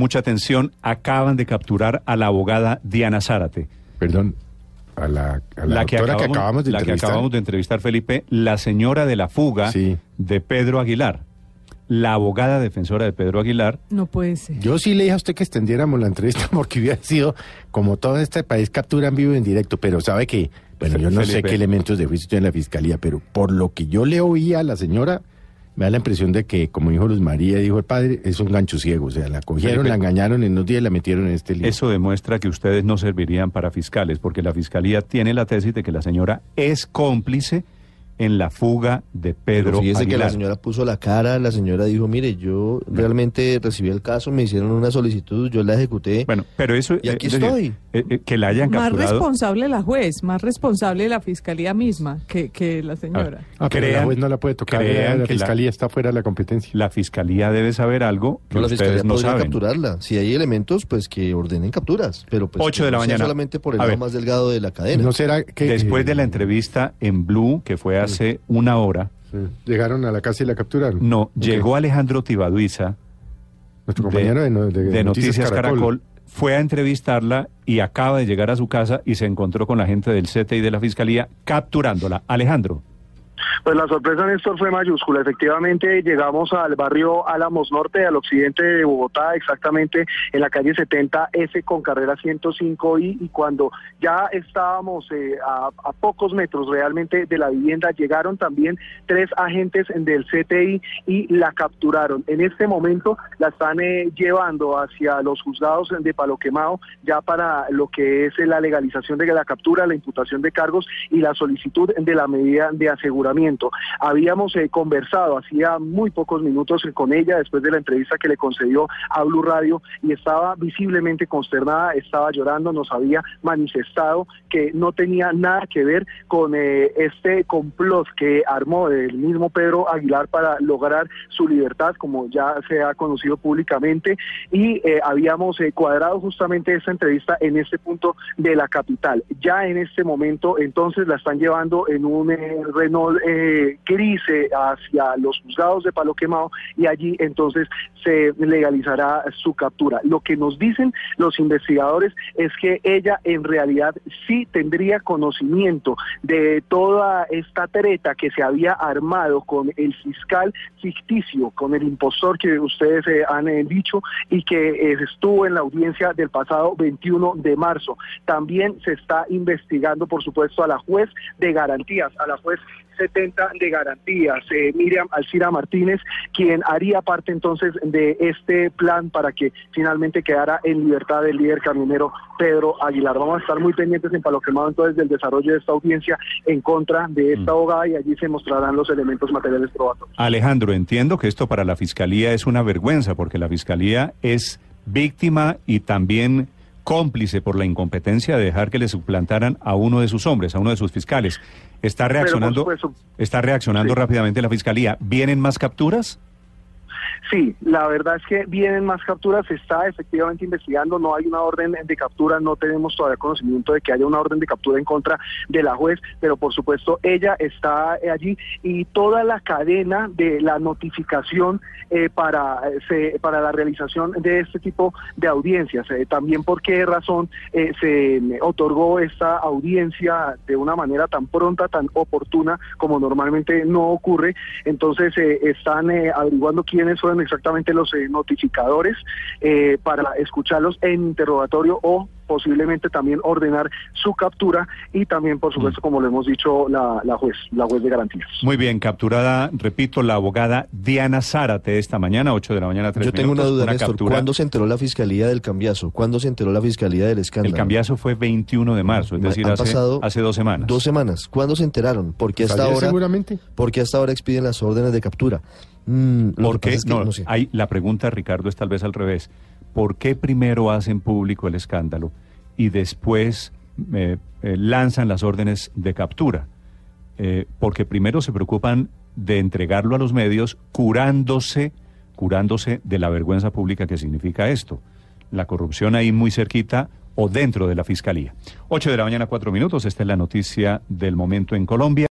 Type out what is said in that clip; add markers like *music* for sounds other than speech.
Mucha atención, acaban de capturar a la abogada Diana Zárate. Perdón, a la, a la, doctora que acabamos de la que entrevistar. acabamos de entrevistar, Felipe, la señora de la fuga Sí. de Pedro Aguilar. La abogada defensora de Pedro Aguilar. No puede ser. Yo sí le dije a usted que extendiéramos la entrevista *laughs* porque hubiera sido, como todo este país, captura en vivo y en directo, pero sabe que, bueno, yo no sé qué elementos de juicio tiene la fiscalía, pero por lo que yo le oí a la señora, me da la impresión de que, como dijo Luz María, dijo el padre, es un gancho ciego, o sea, la cogieron, la engañaron en unos días y la metieron en este lío. Eso demuestra que ustedes no servirían para fiscales, porque la fiscalía tiene la tesis de que la señora es cómplice en la fuga de Pedro Pero fíjese que Aguilar. la señora puso la cara, la señora dijo, mire, yo realmente recibí el caso, me hicieron una solicitud, yo la ejecuté. Bueno, pero eso Y aquí es decir, estoy. eh, eh, que la hayan Más capturado. responsable la juez, más responsable la fiscalía misma que, que la señora. Ah, pero la crean- juez no la puede tocar, crean la que la- fiscalía está fuera de la competencia. La fiscalía debe saber algo que no, la ustedes fiscalía no podría saben. capturarla. Si hay elementos, pues que ordenen capturas. Pero pues Ocho que de la no mañana. solamente por el lado más delgado de la cadena. ¿No será que Después de la eh, entrevista en Blue, que fue hace una hora, sí, llegaron a la casa y la capturaron? no, llegó Alejandro Tibaduiza nuestro compañero de, no- de de Noticias Caracol, fue a entrevistarla y acaba de llegar a su casa y se encontró con la gente del CTI de la Fiscalía capturándola. Alejandro. Pues la sorpresa, Néstor, fue mayúscula. Efectivamente, llegamos al barrio Álamos Norte, al occidente de Bogotá, exactamente en la calle 70S con carrera 105I, y cuando ya estábamos eh, a, pocos metros realmente de la vivienda, llegaron también tres agentes del CTI y la capturaron. En este momento la están eh, llevando hacia los juzgados de Palo Quemado, ya para lo que es la legalización de la captura, la imputación de cargos y la solicitud de la medida de aseguramiento. Habíamos eh, conversado hacía muy pocos minutos con ella después de la entrevista que le concedió a Blue Radio y estaba visiblemente consternada, estaba llorando, nos había manifestado que no tenía nada que ver con eh, este complot que armó el mismo Pedro Aguilar para lograr su libertad, como ya se ha conocido públicamente, y eh, habíamos cuadrado justamente esta entrevista en este punto de la capital. Ya en este momento, entonces, la están llevando en un Renault eh, hacia los juzgados de Palo Quemado y allí entonces se legalizará su captura. Lo que nos dicen los investigadores es que ella en realidad sí tendría conocimiento de toda esta treta que se había armado con el fiscal ficticio, con el impostor que ustedes eh, han eh, dicho y que eh, estuvo en la audiencia del pasado 21 de marzo. También se está investigando, por supuesto, a la juez de garantías, a la juez 70 de garantías, eh, Miriam Alcira Martínez, quien haría parte entonces de este plan para que finalmente quedara en libertad el líder camionero Pedro Aguilar. Vamos a estar muy pendientes en Palo Quemado entonces del desarrollo de esta audiencia en contra de esta abogada y allí se mostrarán los elementos materiales probatorios. Alejandro, entiendo que esto para la Fiscalía es una vergüenza, porque la Fiscalía es víctima y también cómplice por la incompetencia de dejar que le suplantaran a uno de sus hombres, a uno de sus fiscales. ¿Está reaccionando, está reaccionando sí. rápidamente la Fiscalía? ¿Vienen más capturas? Sí, la verdad es que vienen más capturas, se está efectivamente investigando, no hay una orden de captura, no tenemos todavía conocimiento de que haya una orden de captura en contra de la juez, pero por supuesto ella está eh, allí y toda la cadena de la notificación eh, para, se- para la realización de este tipo de audiencias. Eh, también por qué razón eh, se otorgó esta audiencia de una manera tan pronta, tan oportuna como normalmente no ocurre. Entonces están averiguando quiénes fueron exactamente los eh, notificadores eh, para escucharlos en interrogatorio o posiblemente también ordenar su captura y también, por supuesto, como lo hemos dicho, la, la juez, la juez de garantías. Muy bien, capturada, repito, la abogada Diana Zárate esta mañana, 8 de la mañana, 3 Yo tengo una duda, Néstor. captura. ¿Cuándo se enteró la fiscalía del cambiazo? ¿Cuándo se enteró la fiscalía del escándalo? El cambiazo fue 21 de marzo, es decir, han hace, pasado hace dos semanas. Dos semanas. ¿Cuándo se enteraron? Porque hasta ¿Ayer ahora, seguramente? porque hasta ahora expiden las órdenes de captura. Mm, ¿Por qué? pasa es que no, no sé. hay, la pregunta, Ricardo, es tal vez al revés. ¿Por qué primero hacen público el escándalo y después eh, eh, lanzan las órdenes de captura? Eh, porque primero se preocupan de entregarlo a los medios curándose, curándose de la vergüenza pública que significa esto. La corrupción ahí muy cerquita o dentro de la fiscalía. 8 de la mañana, cuatro minutos. Esta es la noticia del momento en Colombia.